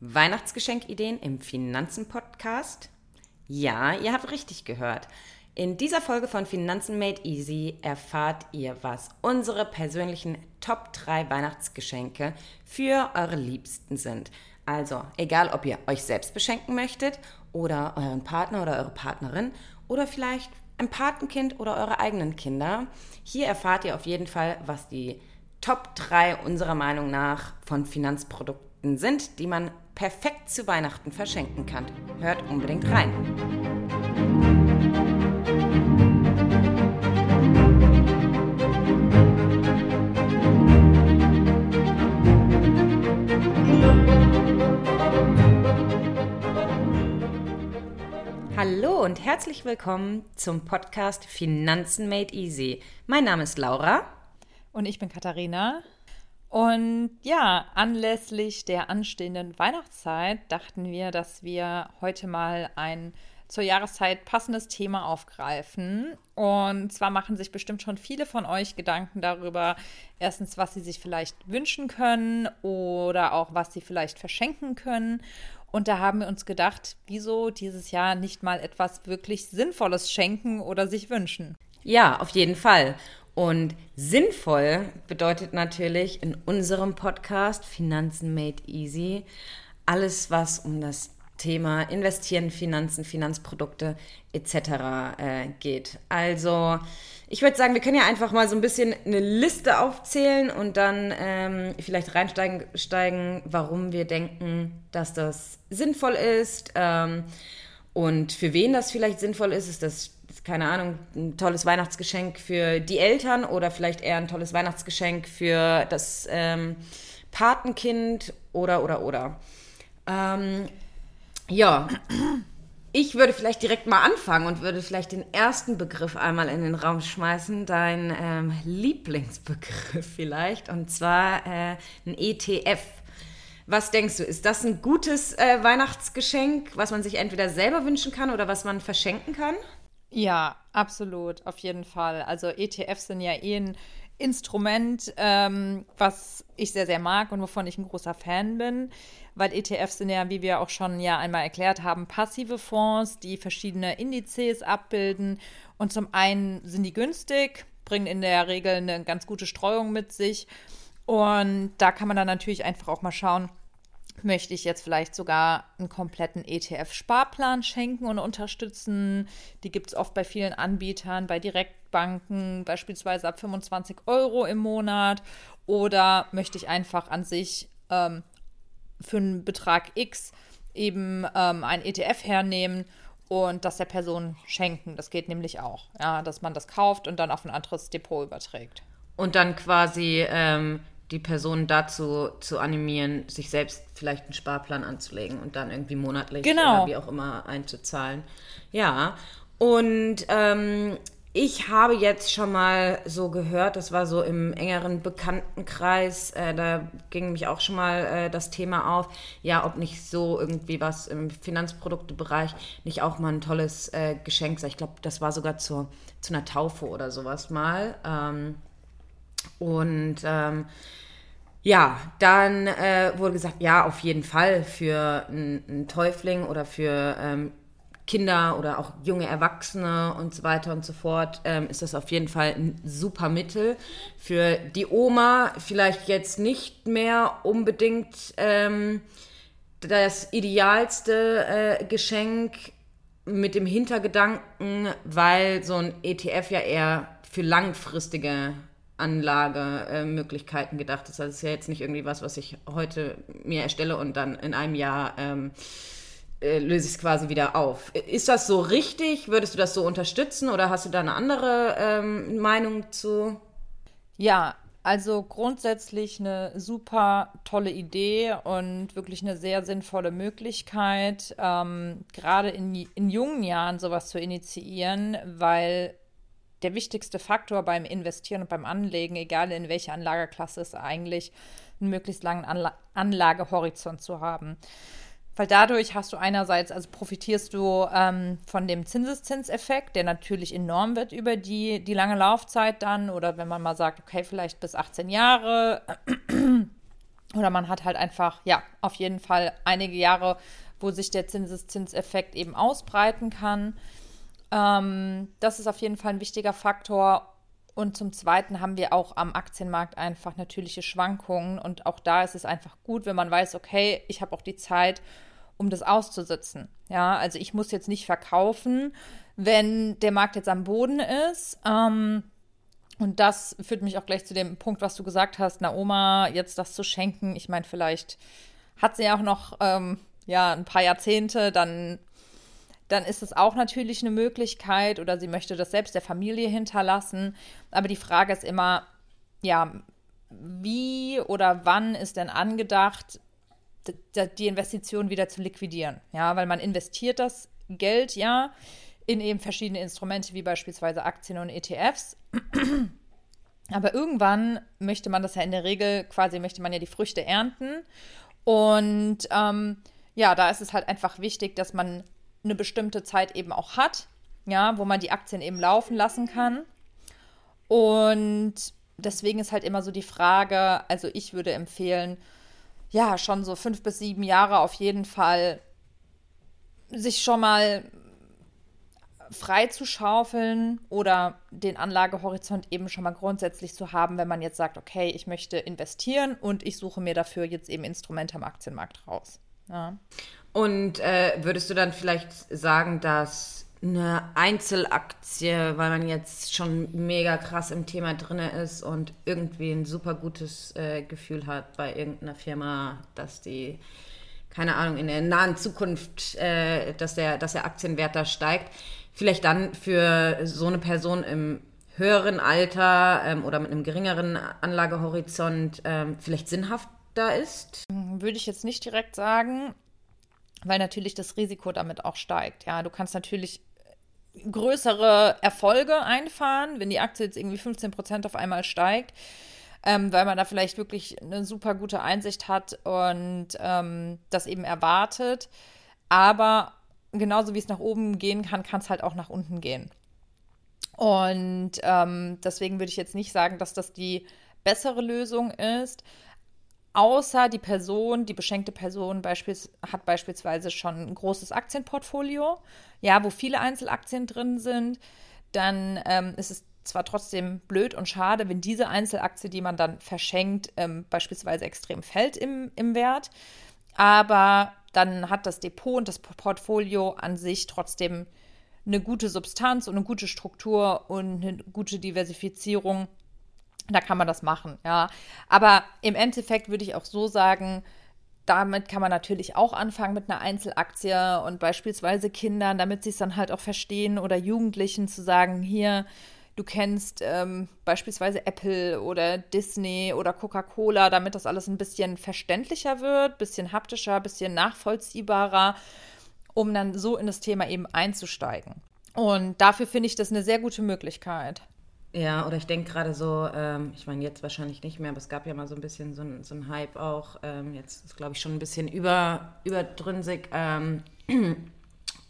Weihnachtsgeschenkideen im Finanzen-Podcast? Ja, ihr habt richtig gehört. In dieser Folge von Finanzen Made Easy erfahrt ihr, was unsere persönlichen Top 3 Weihnachtsgeschenke für eure Liebsten sind. Also, egal ob ihr euch selbst beschenken möchtet oder euren Partner oder eure Partnerin oder vielleicht ein Patenkind oder eure eigenen Kinder. Hier erfahrt ihr auf jeden Fall, was die Top 3 unserer Meinung nach von Finanzprodukten sind, die man perfekt zu Weihnachten verschenken kann. Hört unbedingt rein. Hallo und herzlich willkommen zum Podcast Finanzen Made Easy. Mein Name ist Laura. Und ich bin Katharina. Und ja, anlässlich der anstehenden Weihnachtszeit dachten wir, dass wir heute mal ein zur Jahreszeit passendes Thema aufgreifen. Und zwar machen sich bestimmt schon viele von euch Gedanken darüber, erstens, was sie sich vielleicht wünschen können oder auch was sie vielleicht verschenken können. Und da haben wir uns gedacht, wieso dieses Jahr nicht mal etwas wirklich Sinnvolles schenken oder sich wünschen? Ja, auf jeden Fall. Und sinnvoll bedeutet natürlich in unserem Podcast Finanzen Made Easy alles, was um das Thema Investieren, Finanzen, Finanzprodukte etc. Äh, geht. Also ich würde sagen, wir können ja einfach mal so ein bisschen eine Liste aufzählen und dann ähm, vielleicht reinsteigen, steigen, warum wir denken, dass das sinnvoll ist ähm, und für wen das vielleicht sinnvoll ist. Ist das keine Ahnung, ein tolles Weihnachtsgeschenk für die Eltern oder vielleicht eher ein tolles Weihnachtsgeschenk für das ähm, Patenkind oder, oder, oder. Ähm, ja, ich würde vielleicht direkt mal anfangen und würde vielleicht den ersten Begriff einmal in den Raum schmeißen, dein ähm, Lieblingsbegriff vielleicht, und zwar äh, ein ETF. Was denkst du, ist das ein gutes äh, Weihnachtsgeschenk, was man sich entweder selber wünschen kann oder was man verschenken kann? Ja, absolut, auf jeden Fall. Also ETFs sind ja eh ein Instrument, ähm, was ich sehr, sehr mag und wovon ich ein großer Fan bin, weil ETFs sind ja, wie wir auch schon ja einmal erklärt haben, passive Fonds, die verschiedene Indizes abbilden. Und zum einen sind die günstig, bringen in der Regel eine ganz gute Streuung mit sich. Und da kann man dann natürlich einfach auch mal schauen, möchte ich jetzt vielleicht sogar einen kompletten ETF-Sparplan schenken und unterstützen. Die gibt es oft bei vielen Anbietern, bei Direktbanken, beispielsweise ab 25 Euro im Monat. Oder möchte ich einfach an sich ähm, für einen Betrag X eben ähm, ein ETF hernehmen und das der Person schenken. Das geht nämlich auch, ja, dass man das kauft und dann auf ein anderes Depot überträgt. Und dann quasi ähm, die Person dazu zu animieren, sich selbst vielleicht einen Sparplan anzulegen und dann irgendwie monatlich genau. oder wie auch immer einzuzahlen. Ja, und ähm, ich habe jetzt schon mal so gehört, das war so im engeren Bekanntenkreis, äh, da ging mich auch schon mal äh, das Thema auf, ja, ob nicht so irgendwie was im Finanzproduktebereich nicht auch mal ein tolles äh, Geschenk sei. Ich glaube, das war sogar zur, zu einer Taufe oder sowas mal. Ähm, und ähm, ja, dann äh, wurde gesagt, ja, auf jeden Fall für einen Täufling oder für ähm, Kinder oder auch junge Erwachsene und so weiter und so fort, ähm, ist das auf jeden Fall ein super Mittel. Für die Oma vielleicht jetzt nicht mehr unbedingt ähm, das idealste äh, Geschenk mit dem Hintergedanken, weil so ein ETF ja eher für langfristige Anlagemöglichkeiten gedacht ist. Also es ist ja jetzt nicht irgendwie was, was ich heute mir erstelle und dann in einem Jahr ähm, äh, löse ich es quasi wieder auf. Ist das so richtig? Würdest du das so unterstützen oder hast du da eine andere ähm, Meinung zu? Ja, also grundsätzlich eine super tolle Idee und wirklich eine sehr sinnvolle Möglichkeit, ähm, gerade in, in jungen Jahren sowas zu initiieren, weil der wichtigste Faktor beim Investieren und beim Anlegen, egal in welche Anlageklasse, ist eigentlich einen möglichst langen Anla Anlagehorizont zu haben. Weil dadurch hast du einerseits, also profitierst du ähm, von dem Zinseszinseffekt, der natürlich enorm wird über die, die lange Laufzeit dann, oder wenn man mal sagt, okay, vielleicht bis 18 Jahre, Oder man hat halt einfach, ja, auf jeden Fall einige Jahre, wo sich der Zinseszinseffekt eben ausbreiten kann. Ähm, das ist auf jeden Fall ein wichtiger Faktor. Und zum Zweiten haben wir auch am Aktienmarkt einfach natürliche Schwankungen. Und auch da ist es einfach gut, wenn man weiß, okay, ich habe auch die Zeit, um das auszusitzen. Ja, also ich muss jetzt nicht verkaufen, wenn der Markt jetzt am Boden ist. Ähm, und das führt mich auch gleich zu dem Punkt, was du gesagt hast, Naoma, jetzt das zu schenken. Ich meine, vielleicht hat sie ja auch noch ähm, ja, ein paar Jahrzehnte, dann, dann ist es auch natürlich eine Möglichkeit oder sie möchte das selbst der Familie hinterlassen. Aber die Frage ist immer, ja, wie oder wann ist denn angedacht, die Investition wieder zu liquidieren? Ja, weil man investiert das Geld ja in eben verschiedene Instrumente wie beispielsweise Aktien und ETFs. Aber irgendwann möchte man das ja in der Regel, quasi möchte man ja die Früchte ernten. Und ähm, ja, da ist es halt einfach wichtig, dass man eine bestimmte Zeit eben auch hat, ja, wo man die Aktien eben laufen lassen kann. Und deswegen ist halt immer so die Frage, also ich würde empfehlen, ja, schon so fünf bis sieben Jahre auf jeden Fall sich schon mal frei zu schaufeln oder den Anlagehorizont eben schon mal grundsätzlich zu haben, wenn man jetzt sagt, okay, ich möchte investieren und ich suche mir dafür jetzt eben Instrumente am Aktienmarkt raus. Ja. Und äh, würdest du dann vielleicht sagen, dass eine Einzelaktie, weil man jetzt schon mega krass im Thema drin ist und irgendwie ein super gutes äh, Gefühl hat bei irgendeiner Firma, dass die, keine Ahnung, in der nahen Zukunft, äh, dass, der, dass der Aktienwert da steigt, vielleicht dann für so eine Person im höheren Alter ähm, oder mit einem geringeren Anlagehorizont ähm, vielleicht sinnhafter ist? Würde ich jetzt nicht direkt sagen, weil natürlich das Risiko damit auch steigt. Ja, du kannst natürlich größere Erfolge einfahren, wenn die Aktie jetzt irgendwie 15 Prozent auf einmal steigt, ähm, weil man da vielleicht wirklich eine super gute Einsicht hat und ähm, das eben erwartet. Aber genauso wie es nach oben gehen kann, kann es halt auch nach unten gehen. Und ähm, deswegen würde ich jetzt nicht sagen, dass das die bessere Lösung ist. Außer die Person, die beschenkte Person beispiels hat beispielsweise schon ein großes Aktienportfolio, ja, wo viele Einzelaktien drin sind, dann ähm, ist es zwar trotzdem blöd und schade, wenn diese Einzelaktie, die man dann verschenkt, ähm, beispielsweise extrem fällt im, im Wert, aber dann hat das Depot und das Portfolio an sich trotzdem eine gute Substanz und eine gute Struktur und eine gute Diversifizierung. Da kann man das machen, ja. Aber im Endeffekt würde ich auch so sagen, damit kann man natürlich auch anfangen mit einer Einzelaktie und beispielsweise Kindern, damit sie es dann halt auch verstehen oder Jugendlichen zu sagen, hier, du kennst ähm, beispielsweise Apple oder Disney oder Coca-Cola, damit das alles ein bisschen verständlicher wird, bisschen haptischer, bisschen nachvollziehbarer, um dann so in das Thema eben einzusteigen. Und dafür finde ich das eine sehr gute Möglichkeit. Ja, oder ich denke gerade so, ähm, ich meine jetzt wahrscheinlich nicht mehr, aber es gab ja mal so ein bisschen so ein, so ein Hype auch, ähm, jetzt ist glaube ich schon ein bisschen über, überdrünsig, ähm,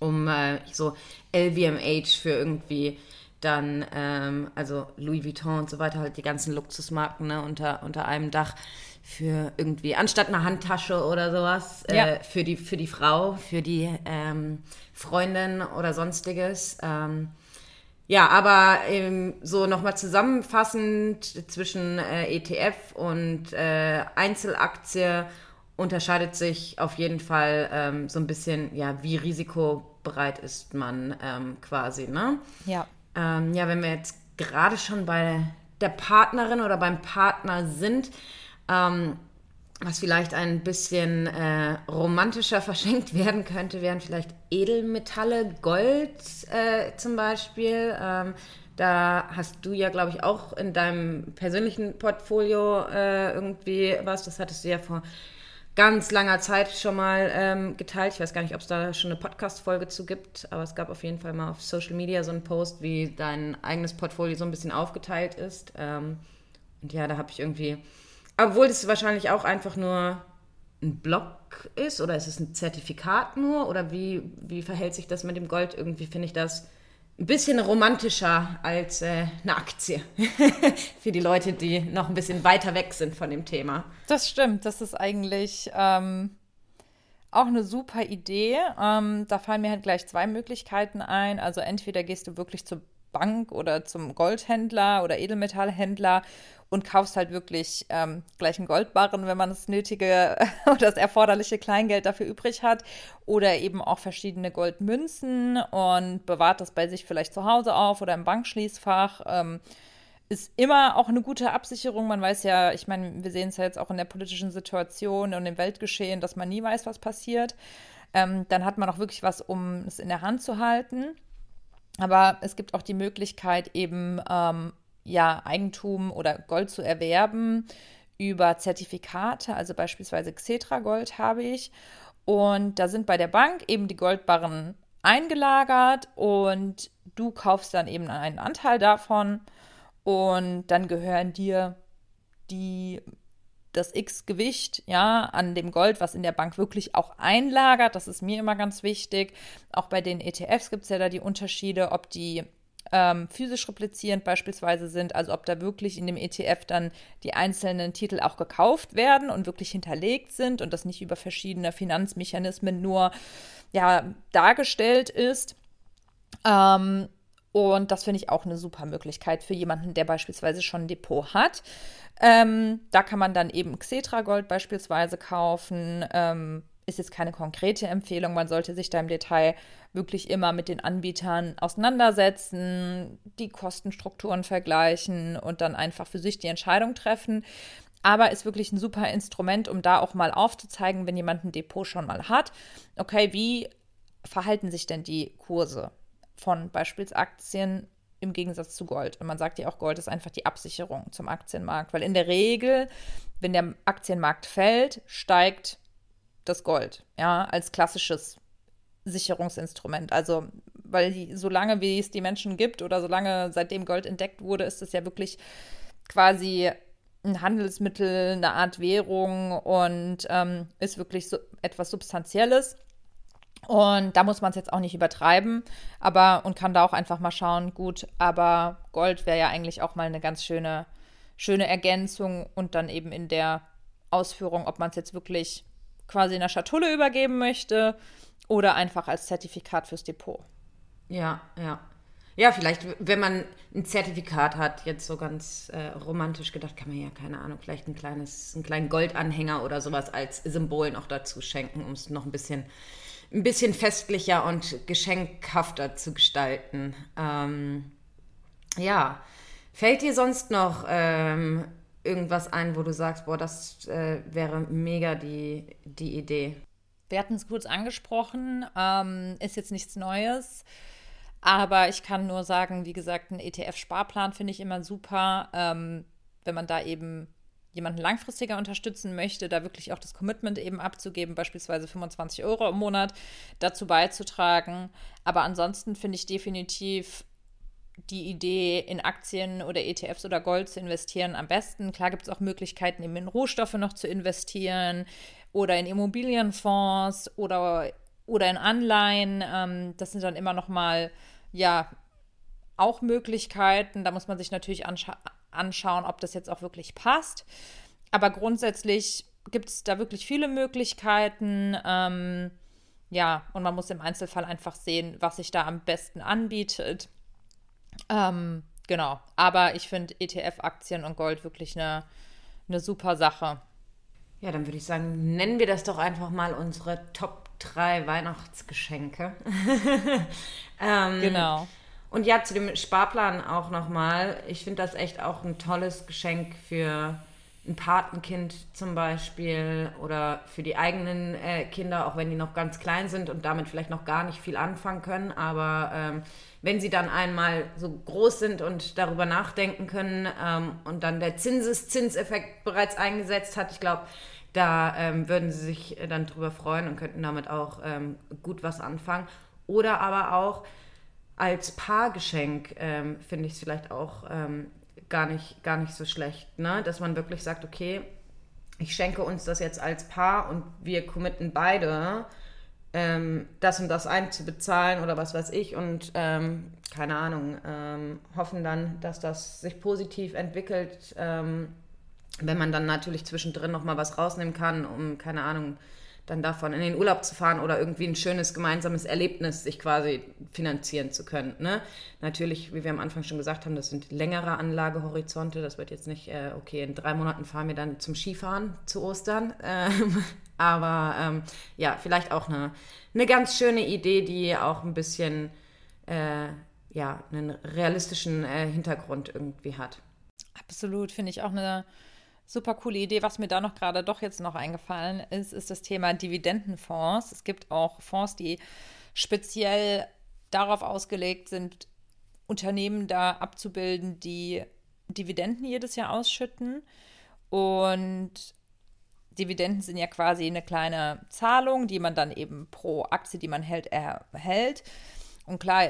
um äh, so LVMH für irgendwie dann, ähm, also Louis Vuitton und so weiter, halt die ganzen Luxusmarken ne, unter, unter einem Dach für irgendwie, anstatt eine Handtasche oder sowas, äh, ja. äh, für, die, für die Frau, für die ähm, Freundin oder sonstiges. Ja, aber ähm, so nochmal zusammenfassend zwischen äh, ETF und äh, Einzelaktie unterscheidet sich auf jeden Fall ähm, so ein bisschen, ja, wie risikobereit ist man ähm, quasi, ne? Ja. Ähm, ja, wenn wir jetzt gerade schon bei der Partnerin oder beim Partner sind, ähm, was vielleicht ein bisschen äh, romantischer verschenkt werden könnte, wären vielleicht Edelmetalle, Gold äh, zum Beispiel. Ähm, da hast du ja, glaube ich, auch in deinem persönlichen Portfolio äh, irgendwie was. Das hattest du ja vor ganz langer Zeit schon mal ähm, geteilt. Ich weiß gar nicht, ob es da schon eine Podcast-Folge zu gibt, aber es gab auf jeden Fall mal auf Social Media so einen Post, wie dein eigenes Portfolio so ein bisschen aufgeteilt ist. Ähm, und ja, da habe ich irgendwie, obwohl das wahrscheinlich auch einfach nur ein Block ist oder ist es ein Zertifikat nur oder wie, wie verhält sich das mit dem Gold? Irgendwie finde ich das ein bisschen romantischer als äh, eine Aktie. Für die Leute, die noch ein bisschen weiter weg sind von dem Thema. Das stimmt. Das ist eigentlich ähm, auch eine super Idee. Ähm, da fallen mir halt gleich zwei Möglichkeiten ein. Also entweder gehst du wirklich zur Bank oder zum Goldhändler oder Edelmetallhändler und kaufst halt wirklich ähm, gleich einen Goldbarren, wenn man das nötige oder das erforderliche Kleingeld dafür übrig hat. Oder eben auch verschiedene Goldmünzen und bewahrt das bei sich vielleicht zu Hause auf oder im Bankschließfach. Ähm, ist immer auch eine gute Absicherung. Man weiß ja, ich meine, wir sehen es ja jetzt auch in der politischen Situation und im Weltgeschehen, dass man nie weiß, was passiert. Ähm, dann hat man auch wirklich was, um es in der Hand zu halten. Aber es gibt auch die Möglichkeit, eben ähm, ja, Eigentum oder Gold zu erwerben über Zertifikate, also beispielsweise Xetra Gold habe ich. Und da sind bei der Bank eben die Goldbarren eingelagert und du kaufst dann eben einen Anteil davon und dann gehören dir die das X-Gewicht, ja, an dem Gold, was in der Bank wirklich auch einlagert. Das ist mir immer ganz wichtig. Auch bei den ETFs gibt es ja da die Unterschiede, ob die ähm, physisch replizierend beispielsweise sind, also ob da wirklich in dem ETF dann die einzelnen Titel auch gekauft werden und wirklich hinterlegt sind und das nicht über verschiedene Finanzmechanismen nur ja, dargestellt ist. Ähm, und das finde ich auch eine super Möglichkeit für jemanden, der beispielsweise schon ein Depot hat. Ähm, da kann man dann eben Xetra Gold beispielsweise kaufen. Ähm, ist jetzt keine konkrete Empfehlung. Man sollte sich da im Detail wirklich immer mit den Anbietern auseinandersetzen, die Kostenstrukturen vergleichen und dann einfach für sich die Entscheidung treffen. Aber ist wirklich ein super Instrument, um da auch mal aufzuzeigen, wenn jemand ein Depot schon mal hat. Okay, wie verhalten sich denn die Kurse von beispielsweise Aktien im Gegensatz zu Gold. Und man sagt ja auch, Gold ist einfach die Absicherung zum Aktienmarkt, weil in der Regel, wenn der Aktienmarkt fällt, steigt das Gold, ja, als klassisches Sicherungsinstrument. Also, weil die, solange wie es die Menschen gibt oder solange seitdem Gold entdeckt wurde, ist es ja wirklich quasi ein Handelsmittel, eine Art Währung und ähm, ist wirklich so etwas Substanzielles. Und da muss man es jetzt auch nicht übertreiben, aber und kann da auch einfach mal schauen, gut, aber Gold wäre ja eigentlich auch mal eine ganz schöne, schöne Ergänzung und dann eben in der Ausführung, ob man es jetzt wirklich quasi in der Schatulle übergeben möchte oder einfach als Zertifikat fürs Depot. Ja, ja. Ja, vielleicht, wenn man ein Zertifikat hat, jetzt so ganz äh, romantisch gedacht, kann man ja, keine Ahnung, vielleicht ein kleines, einen kleinen Goldanhänger oder sowas als Symbol noch dazu schenken, um es noch ein bisschen ein bisschen festlicher und geschenkhafter zu gestalten. Ähm, ja, fällt dir sonst noch ähm, irgendwas ein, wo du sagst, boah, das äh, wäre mega die, die Idee? Wir hatten es kurz angesprochen, ähm, ist jetzt nichts Neues. Aber ich kann nur sagen, wie gesagt, ein ETF-Sparplan finde ich immer super, ähm, wenn man da eben jemanden langfristiger unterstützen möchte, da wirklich auch das Commitment eben abzugeben, beispielsweise 25 Euro im Monat dazu beizutragen. Aber ansonsten finde ich definitiv die Idee, in Aktien oder ETFs oder Gold zu investieren, am besten. Klar gibt es auch Möglichkeiten, eben in Rohstoffe noch zu investieren oder in Immobilienfonds oder, oder in Anleihen. Ähm, das sind dann immer noch mal, ja, auch Möglichkeiten. Da muss man sich natürlich anschauen anschauen, ob das jetzt auch wirklich passt. Aber grundsätzlich gibt es da wirklich viele Möglichkeiten. Ähm, ja, und man muss im Einzelfall einfach sehen, was sich da am besten anbietet. Ähm, genau. Aber ich finde ETF-Aktien und Gold wirklich eine, eine super Sache. Ja, dann würde ich sagen, nennen wir das doch einfach mal unsere Top 3 Weihnachtsgeschenke. ähm, genau. Und ja, zu dem Sparplan auch nochmal. Ich finde das echt auch ein tolles Geschenk für ein Patenkind zum Beispiel oder für die eigenen äh, Kinder, auch wenn die noch ganz klein sind und damit vielleicht noch gar nicht viel anfangen können. Aber ähm, wenn sie dann einmal so groß sind und darüber nachdenken können ähm, und dann der Zinseszinseffekt bereits eingesetzt hat, ich glaube, da ähm, würden sie sich dann drüber freuen und könnten damit auch ähm, gut was anfangen. Oder aber auch, als Paargeschenk ähm, finde ich es vielleicht auch ähm, gar, nicht, gar nicht so schlecht, ne? dass man wirklich sagt, okay, ich schenke uns das jetzt als Paar und wir committen beide ähm, das und das einzubezahlen oder was weiß ich und ähm, keine Ahnung, ähm, hoffen dann, dass das sich positiv entwickelt, ähm, wenn man dann natürlich zwischendrin nochmal was rausnehmen kann, um, keine Ahnung, dann davon in den Urlaub zu fahren oder irgendwie ein schönes gemeinsames Erlebnis sich quasi finanzieren zu können. Ne? Natürlich, wie wir am Anfang schon gesagt haben, das sind längere Anlagehorizonte. Das wird jetzt nicht, äh, okay, in drei Monaten fahren wir dann zum Skifahren zu Ostern. Ähm, aber ähm, ja, vielleicht auch eine, eine ganz schöne Idee, die auch ein bisschen äh, ja, einen realistischen äh, Hintergrund irgendwie hat. Absolut, finde ich auch eine super coole Idee. Was mir da noch gerade doch jetzt noch eingefallen ist, ist das Thema Dividendenfonds. Es gibt auch Fonds, die speziell darauf ausgelegt sind, Unternehmen da abzubilden, die Dividenden jedes Jahr ausschütten. Und Dividenden sind ja quasi eine kleine Zahlung, die man dann eben pro Aktie, die man hält, erhält. Und klar,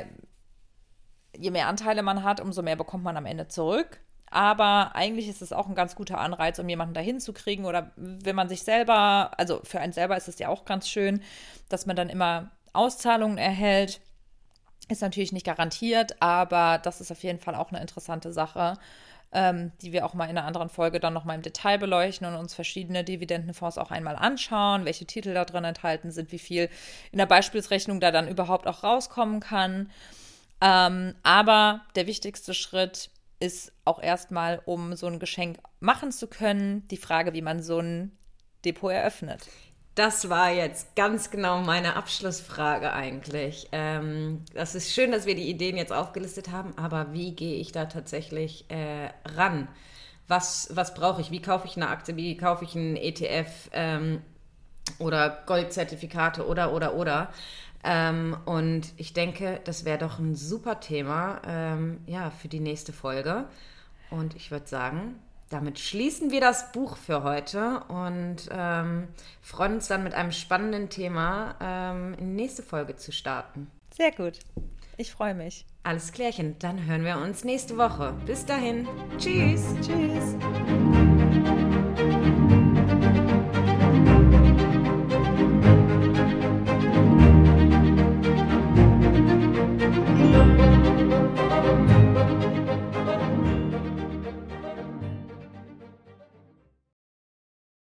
je mehr Anteile man hat, umso mehr bekommt man am Ende zurück. Aber eigentlich ist es auch ein ganz guter Anreiz, um jemanden dahin zu kriegen. Oder wenn man sich selber, also für einen selber ist es ja auch ganz schön, dass man dann immer Auszahlungen erhält. Ist natürlich nicht garantiert, aber das ist auf jeden Fall auch eine interessante Sache, ähm, die wir auch mal in einer anderen Folge dann nochmal im Detail beleuchten und uns verschiedene Dividendenfonds auch einmal anschauen, welche Titel da drin enthalten sind, wie viel in der Beispielsrechnung da dann überhaupt auch rauskommen kann. Ähm, aber der wichtigste Schritt ist auch erstmal, um so ein Geschenk machen zu können, die Frage, wie man so ein Depot eröffnet. Das war jetzt ganz genau meine Abschlussfrage eigentlich. Ähm, das ist schön, dass wir die Ideen jetzt aufgelistet haben, aber wie gehe ich da tatsächlich äh, ran? Was, was brauche ich? Wie kaufe ich eine Aktie? Wie kaufe ich einen ETF ähm, oder Goldzertifikate oder, oder, oder? Ähm, und ich denke, das wäre doch ein super Thema ähm, ja, für die nächste Folge. Und ich würde sagen, damit schließen wir das Buch für heute und ähm, freuen uns dann mit einem spannenden Thema ähm, in die nächste Folge zu starten. Sehr gut. Ich freue mich. Alles klärchen. Dann hören wir uns nächste Woche. Bis dahin. Tschüss. Tschüss.